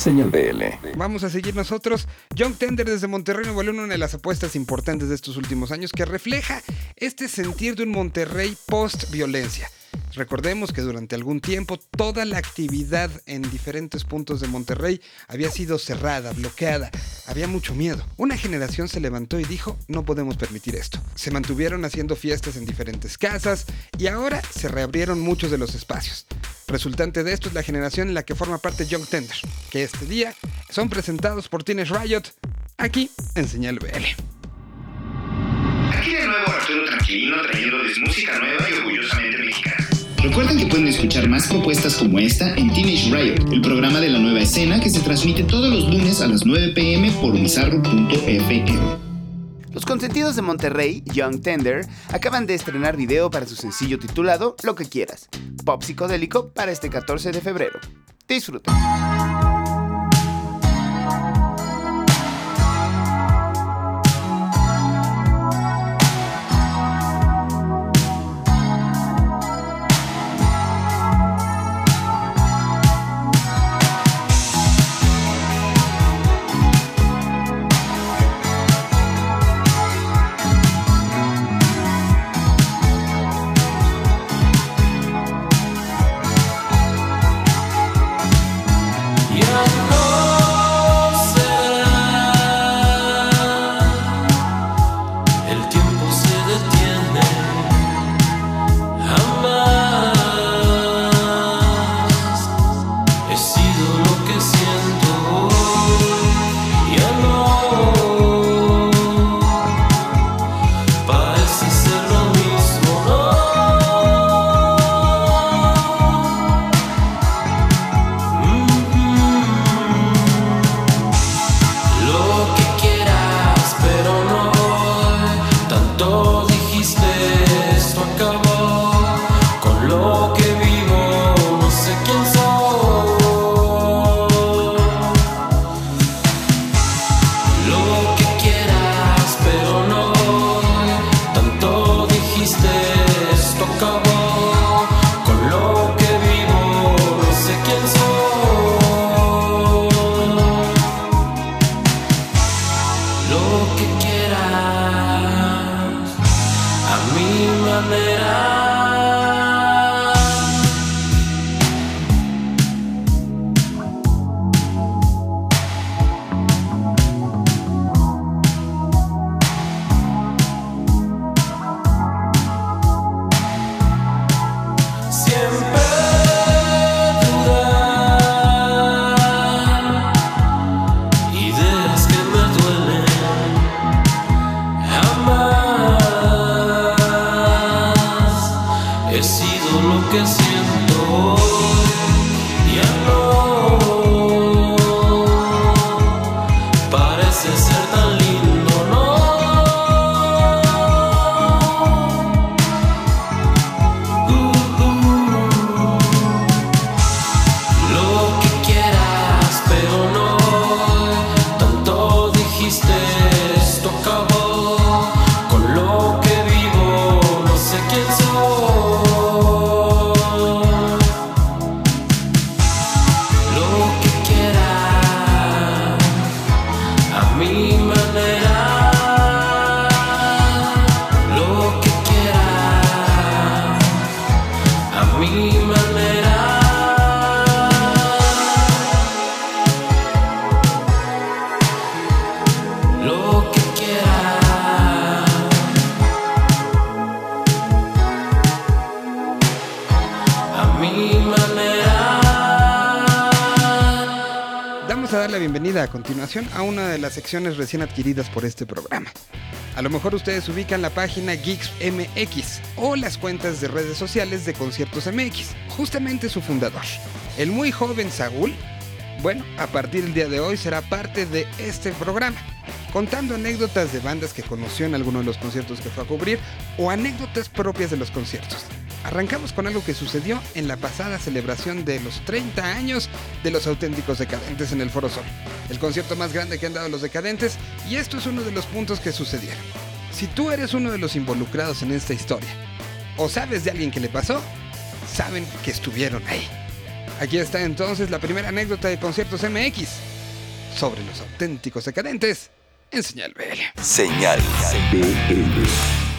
Señal BL. Vamos a seguir nosotros. Young Tender desde Monterrey Nuevo León, una de las apuestas importantes de estos últimos años que refleja este sentir de un Monterrey post-violencia. Recordemos que durante algún tiempo toda la actividad en diferentes puntos de Monterrey había sido cerrada, bloqueada, había mucho miedo. Una generación se levantó y dijo, no podemos permitir esto. Se mantuvieron haciendo fiestas en diferentes casas y ahora se reabrieron muchos de los espacios. Resultante de esto es la generación en la que forma parte Young Tender, que este día son presentados por Teenage Riot aquí en Señal BL. Aquí de nuevo Arturo Tranquilino trayéndoles música nueva y orgullosamente. Recuerden que pueden escuchar más propuestas como esta en Teenage Riot, el programa de la nueva escena que se transmite todos los lunes a las 9 pm por bizarro.fm. Los consentidos de Monterrey, Young Tender, acaban de estrenar video para su sencillo titulado Lo que quieras, pop psicodélico para este 14 de febrero. Disfruta. Bienvenida a continuación a una de las secciones recién adquiridas por este programa. A lo mejor ustedes ubican la página Geeks MX o las cuentas de redes sociales de Conciertos MX, justamente su fundador, el muy joven Saúl. Bueno, a partir del día de hoy será parte de este programa, contando anécdotas de bandas que conoció en alguno de los conciertos que fue a cubrir o anécdotas propias de los conciertos. Arrancamos con algo que sucedió en la pasada celebración de los 30 años de los auténticos decadentes en el Foro Sol, el concierto más grande que han dado los decadentes, y esto es uno de los puntos que sucedieron. Si tú eres uno de los involucrados en esta historia, o sabes de alguien que le pasó, saben que estuvieron ahí. Aquí está entonces la primera anécdota de Conciertos MX sobre los auténticos decadentes en Señal BL. Señal BL.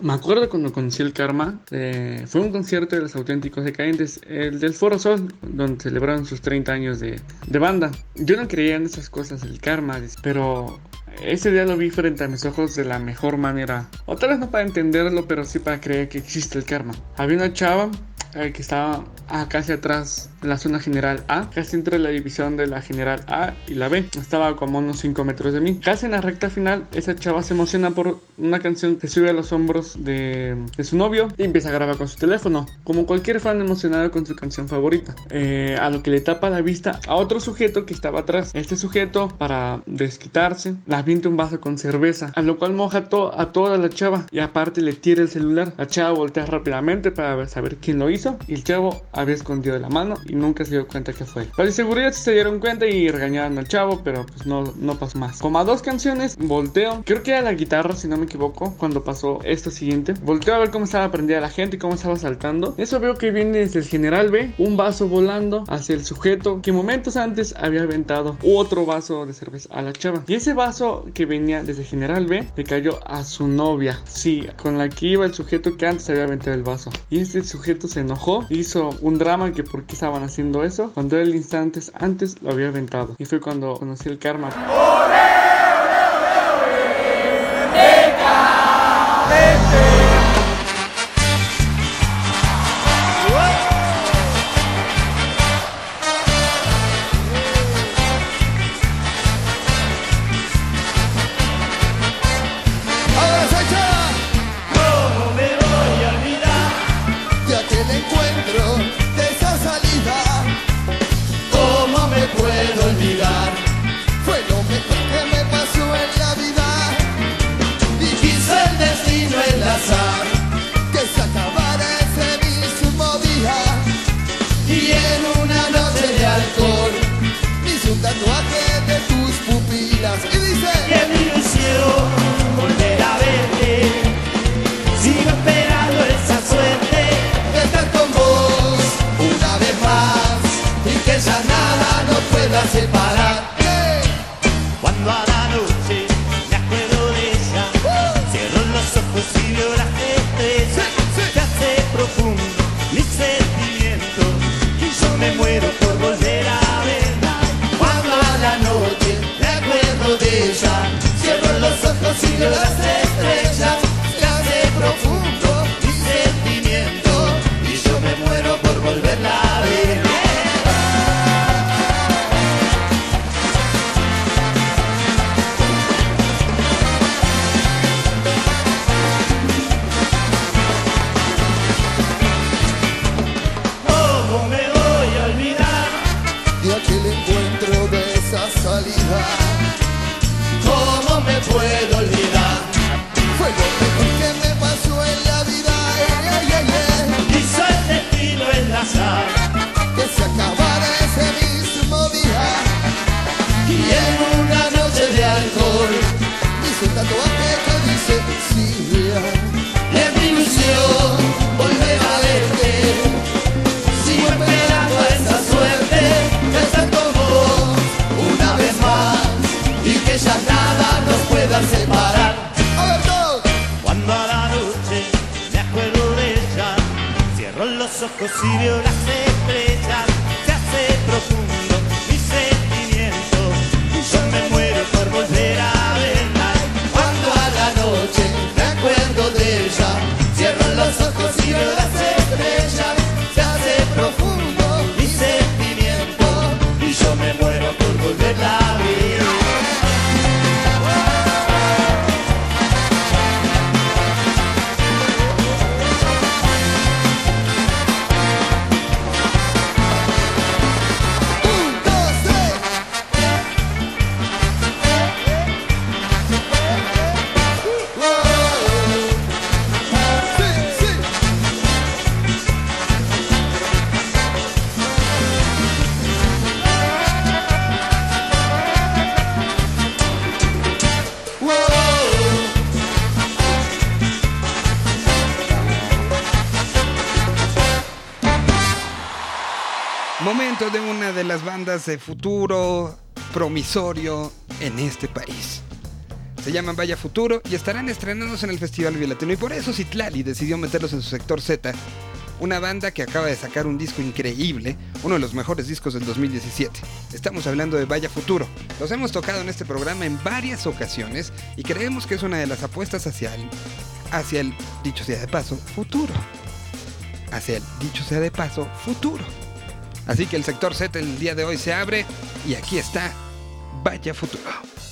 Me acuerdo cuando conocí el Karma, eh, fue un concierto de los auténticos decadentes, el del Foro Sol, donde celebraron sus 30 años de, de banda. Yo no creía en esas cosas, el Karma, pero ese día lo vi frente a mis ojos de la mejor manera. O tal vez no para entenderlo, pero sí para creer que existe el Karma. Había una chava eh, que estaba ah, casi atrás de la zona general A, casi entre la división de la general A y la B. Estaba como unos 5 metros de mí. Casi en la recta final, esa chava se emociona por una canción que sube a los hombros de, de su novio y empieza a grabar con su teléfono, como cualquier fan emocionado con su canción favorita. Eh, a lo que le tapa la vista a otro sujeto que estaba atrás. Este sujeto, para desquitarse, la avienta un vaso con cerveza, a lo cual moja to a toda la chava y aparte le tira el celular. La chava voltea rápidamente para saber quién lo hizo y el chavo había escondido la mano y nunca se dio cuenta que fue. De seguridad se dieron cuenta y regañaron al chavo, pero pues no, no pasó más. Como a dos canciones, volteo, creo que era la guitarra si no me equivoco, cuando pasó esto siguiente. Volteo a ver cómo estaba prendida la gente y cómo estaba saltando. Eso veo que viene desde el general B, un vaso volando hacia el sujeto que momentos antes había aventado otro vaso de cerveza a la chava. Y ese vaso que venía desde general B le cayó a su novia, sí, con la que iba el sujeto que antes había aventado el vaso. Y este sujeto se enojó, hizo un drama que por qué estaban haciendo eso, cuando él instantes antes lo había aventado. Y fue cuando conocí el karma. Ahora salida. ¿Cómo me puedo y veo bandas de futuro promisorio en este país. Se llaman Vaya Futuro y estarán estrenándose en el Festival Violatino y por eso Citlali decidió meterlos en su sector Z, una banda que acaba de sacar un disco increíble, uno de los mejores discos del 2017. Estamos hablando de Vaya Futuro. Los hemos tocado en este programa en varias ocasiones y creemos que es una de las apuestas hacia el, hacia el dicho sea de paso, futuro. Hacia el dicho sea de paso, futuro. Así que el sector Z el día de hoy se abre y aquí está Vaya Futuro.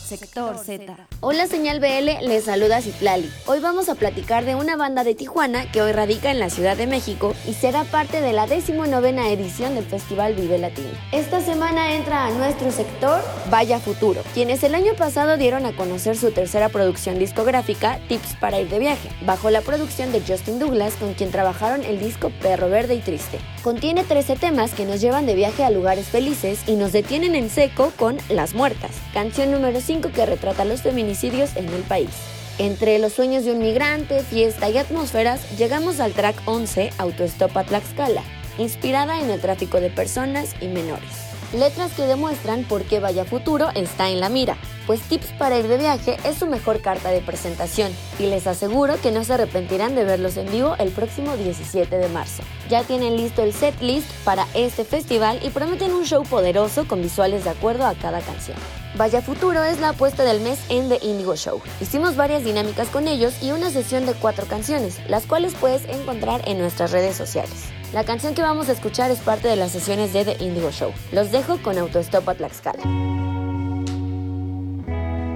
Sector Z. Hola señal BL, les saluda Citlali. Hoy vamos a platicar de una banda de Tijuana que hoy radica en la Ciudad de México y será parte de la 19 edición del Festival Vive Latino. Esta semana entra a nuestro sector Vaya Futuro, quienes el año pasado dieron a conocer su tercera producción discográfica, Tips para ir de viaje, bajo la producción de Justin Douglas, con quien trabajaron el disco Perro Verde y Triste. Contiene 13 temas que nos llevan de viaje a lugares felices y nos detienen en seco con Las Muertas, canción número 5 que retrata los feminicidios en el país. Entre los sueños de un migrante, fiesta y atmósferas, llegamos al track 11, Autostop a Tlaxcala, inspirada en el tráfico de personas y menores. Letras que demuestran por qué Vaya Futuro está en la mira, pues Tips para ir de viaje es su mejor carta de presentación y les aseguro que no se arrepentirán de verlos en vivo el próximo 17 de marzo. Ya tienen listo el set list para este festival y prometen un show poderoso con visuales de acuerdo a cada canción. Vaya Futuro es la apuesta del mes en The Indigo Show. Hicimos varias dinámicas con ellos y una sesión de cuatro canciones, las cuales puedes encontrar en nuestras redes sociales. La canción que vamos a escuchar es parte de las sesiones de The Indigo Show. Los dejo con Autostop a Tlaxcala.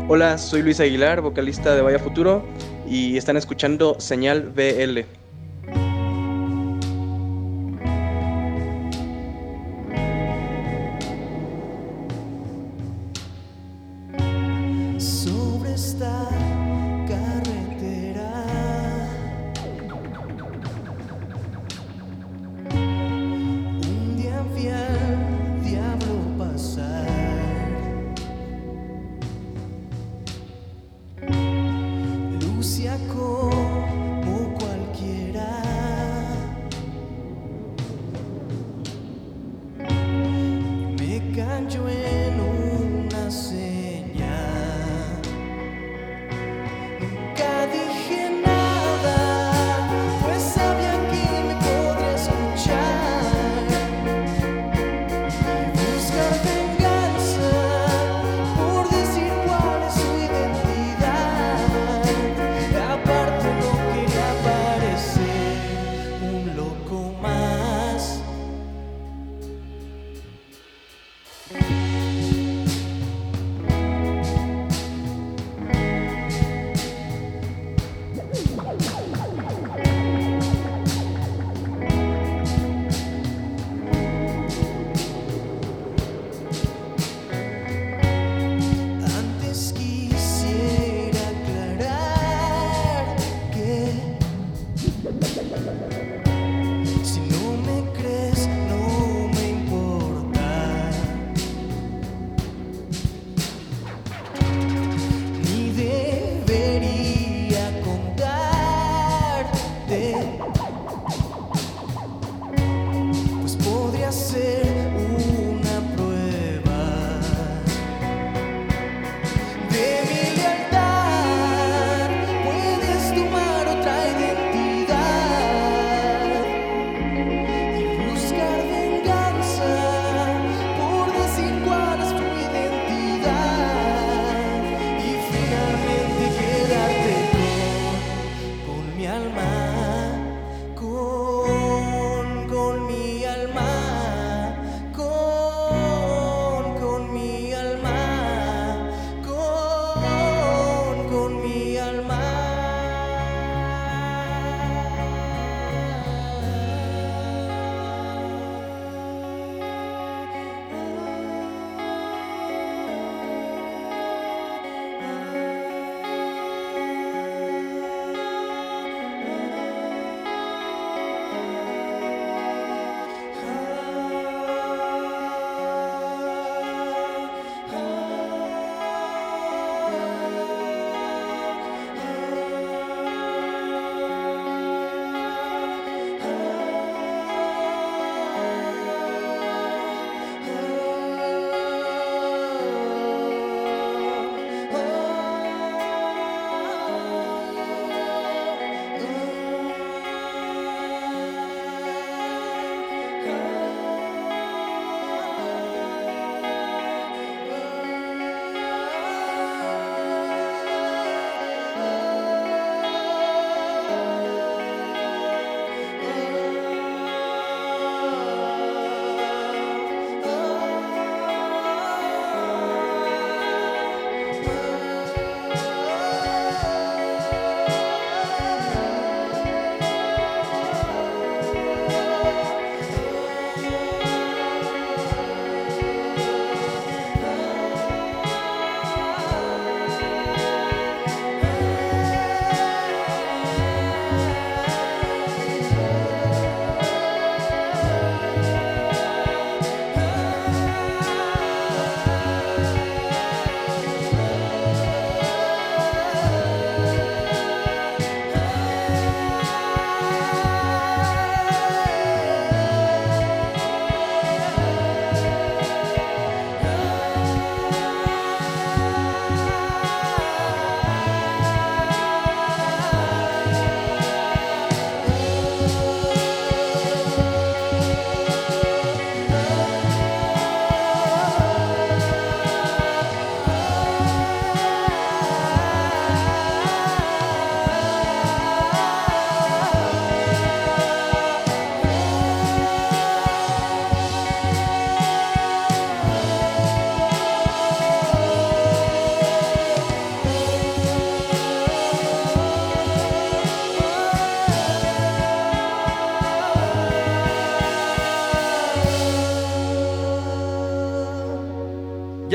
Hola, soy Luis Aguilar, vocalista de Vaya Futuro, y están escuchando Señal BL.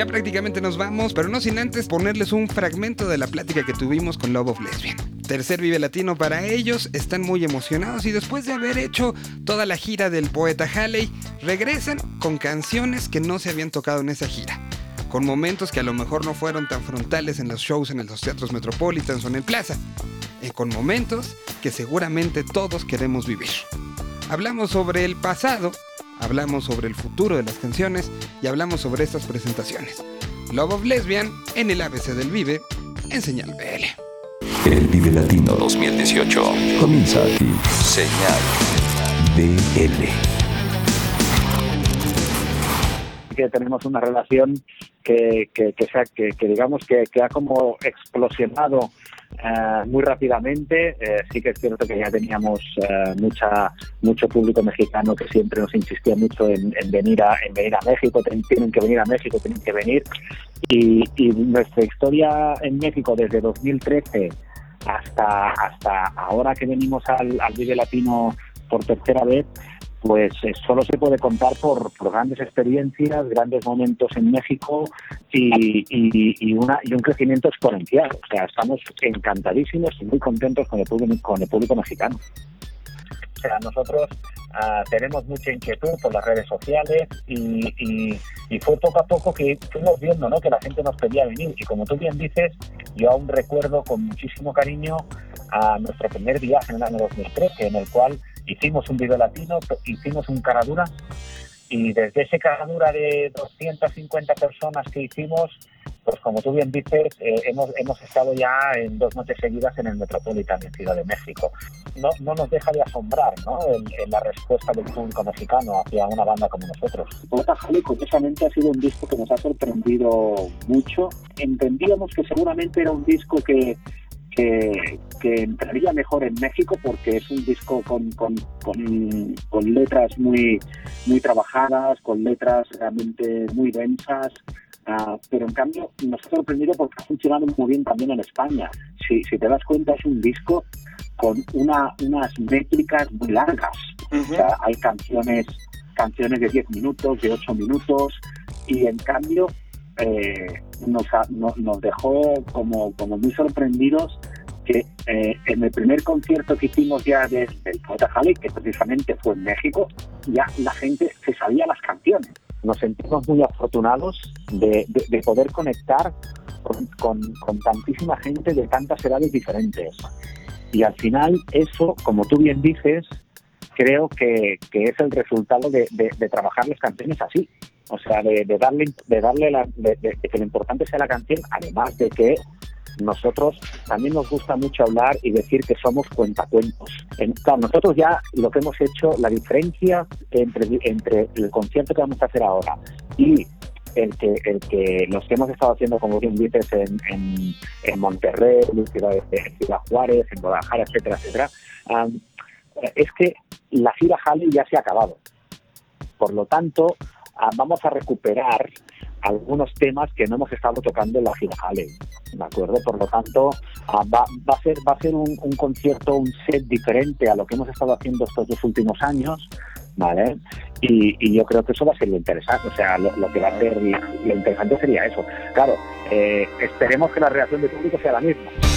Prácticamente nos vamos, pero no sin antes ponerles un fragmento de la plática que tuvimos con Love of Lesbian. Tercer Vive Latino para ellos, están muy emocionados y después de haber hecho toda la gira del poeta Halley, regresan con canciones que no se habían tocado en esa gira. Con momentos que a lo mejor no fueron tan frontales en los shows en los teatros Metropolitans o en el Plaza. Y con momentos que seguramente todos queremos vivir. Hablamos sobre el pasado, hablamos sobre el futuro de las canciones y hablamos sobre estas presentaciones. Love of Lesbian en el ABC del Vive en Señal BL. El Vive Latino 2018 comienza aquí. Señal BL. que tenemos una relación que, que, que, sea- que- que digamos que, que ha como explosionado eh, muy rápidamente. Eh, sí que es cierto que ya teníamos eh, mucha mucho público mexicano que siempre nos insistía mucho en, en venir a en venir a México, tienen que venir a México, tienen que venir. Y, y nuestra historia en México desde 2013 hasta hasta ahora que venimos al, al Vive Latino por tercera vez, pues eh, solo se puede contar por, por grandes experiencias, grandes momentos en México y, y- y una, y un crecimiento exponencial. O sea, estamos encantadísimos y muy contentos con el público, con el público mexicano. O sea, nosotros ah, tenemos mucha inquietud por las redes sociales y, y- y fue poco a poco que fuimos viendo ¿no? que la gente nos pedía venir. Y como tú bien dices, yo aún recuerdo con muchísimo cariño a nuestro primer viaje en el año 2013, en el cual hicimos un video latino, hicimos un caradura y desde ese caradura de 250 personas que hicimos, pues como tú bien dices, eh, hemos, hemos estado ya en dos noches seguidas en el Metropolitan en Ciudad de México. No, no nos deja de asombrar ¿no? el- el- la respuesta del público mexicano hacia una banda como nosotros. Poeta Jali, curiosamente, ha sido un disco que nos ha sorprendido mucho. Entendíamos que seguramente era un disco que, que, que entraría mejor en México porque es un disco con, con, con, con letras muy, muy trabajadas, con letras realmente muy densas, ah, pero en cambio nos ha sorprendido porque ha funcionado muy bien también en España. Si, si te das cuenta es un disco con una, unas métricas muy largas. O sea, hay canciones, canciones de 10 minutos, de 8 minutos, y en cambio eh, nos, dejó como, muy sorprendidos que eh, en el primer concierto que hicimos ya desde el Poeta Jali, que precisamente fue en México, ya la gente se sabía las canciones. Nos sentimos muy afortunados de, de- de poder conectar con, con- tantísima gente de tantas edades diferentes. Y al final eso, como tú bien dices, creo que, es el resultado de trabajar las canciones así. O sea, de, darle, de darle la, de, que lo importante sea la canción, además de que nosotros también nos gusta mucho hablar y decir que somos cuentacuentos. En- claro, nosotros ya lo que hemos hecho, la diferencia entre, entre el concierto que vamos a hacer ahora y el que, el que los que hemos estado haciendo, como bien dices, en, en, Monterrey, en Ciudad, en Ciudad Juárez, en Guadalajara, etcétera, etcétera, am, es que la gira Halley ya se ha acabado. Por lo tanto, ah, vamos a recuperar algunos temas que no hemos estado tocando en la gira ¿de acuerdo? Por lo tanto, ah, va, va a ser, va a ser un, concierto, un set diferente a lo que hemos estado haciendo estos dos últimos años, ¿vale? Y, y yo creo que eso va a ser lo interesante, o sea, lo, lo que va a ser lo interesante sería eso. Claro, eh, esperemos que la reacción del público sea la misma.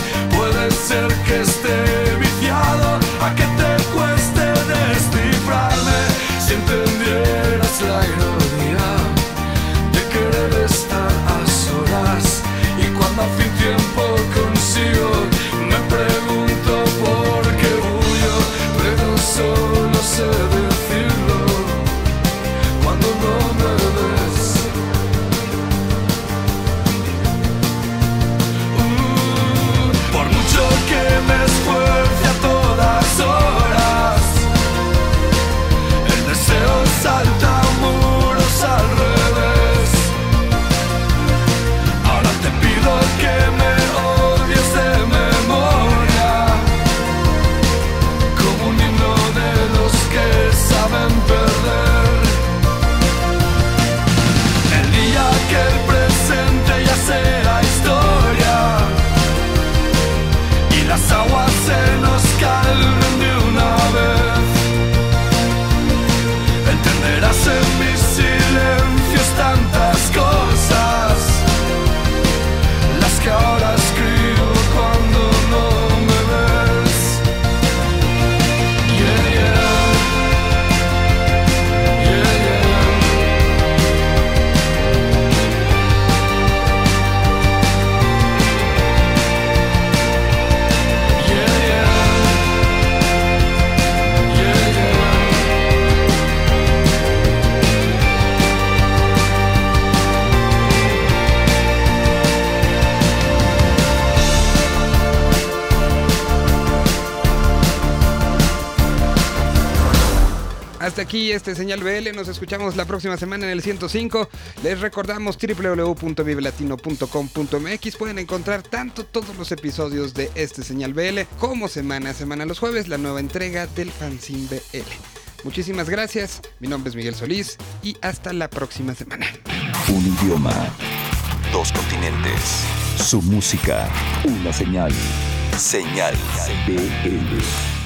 soul. Hasta aquí este señal BL, nos escuchamos la próxima semana en el 105. Les recordamos www.vivelatino.com.mx. Pueden encontrar tanto todos los episodios de este señal BL como semana a semana los jueves la nueva entrega del fanzine BL. Muchísimas gracias, mi nombre es Miguel Solís y hasta la próxima semana. Un idioma. Dos continentes. Su música. Una señal. Señal BL.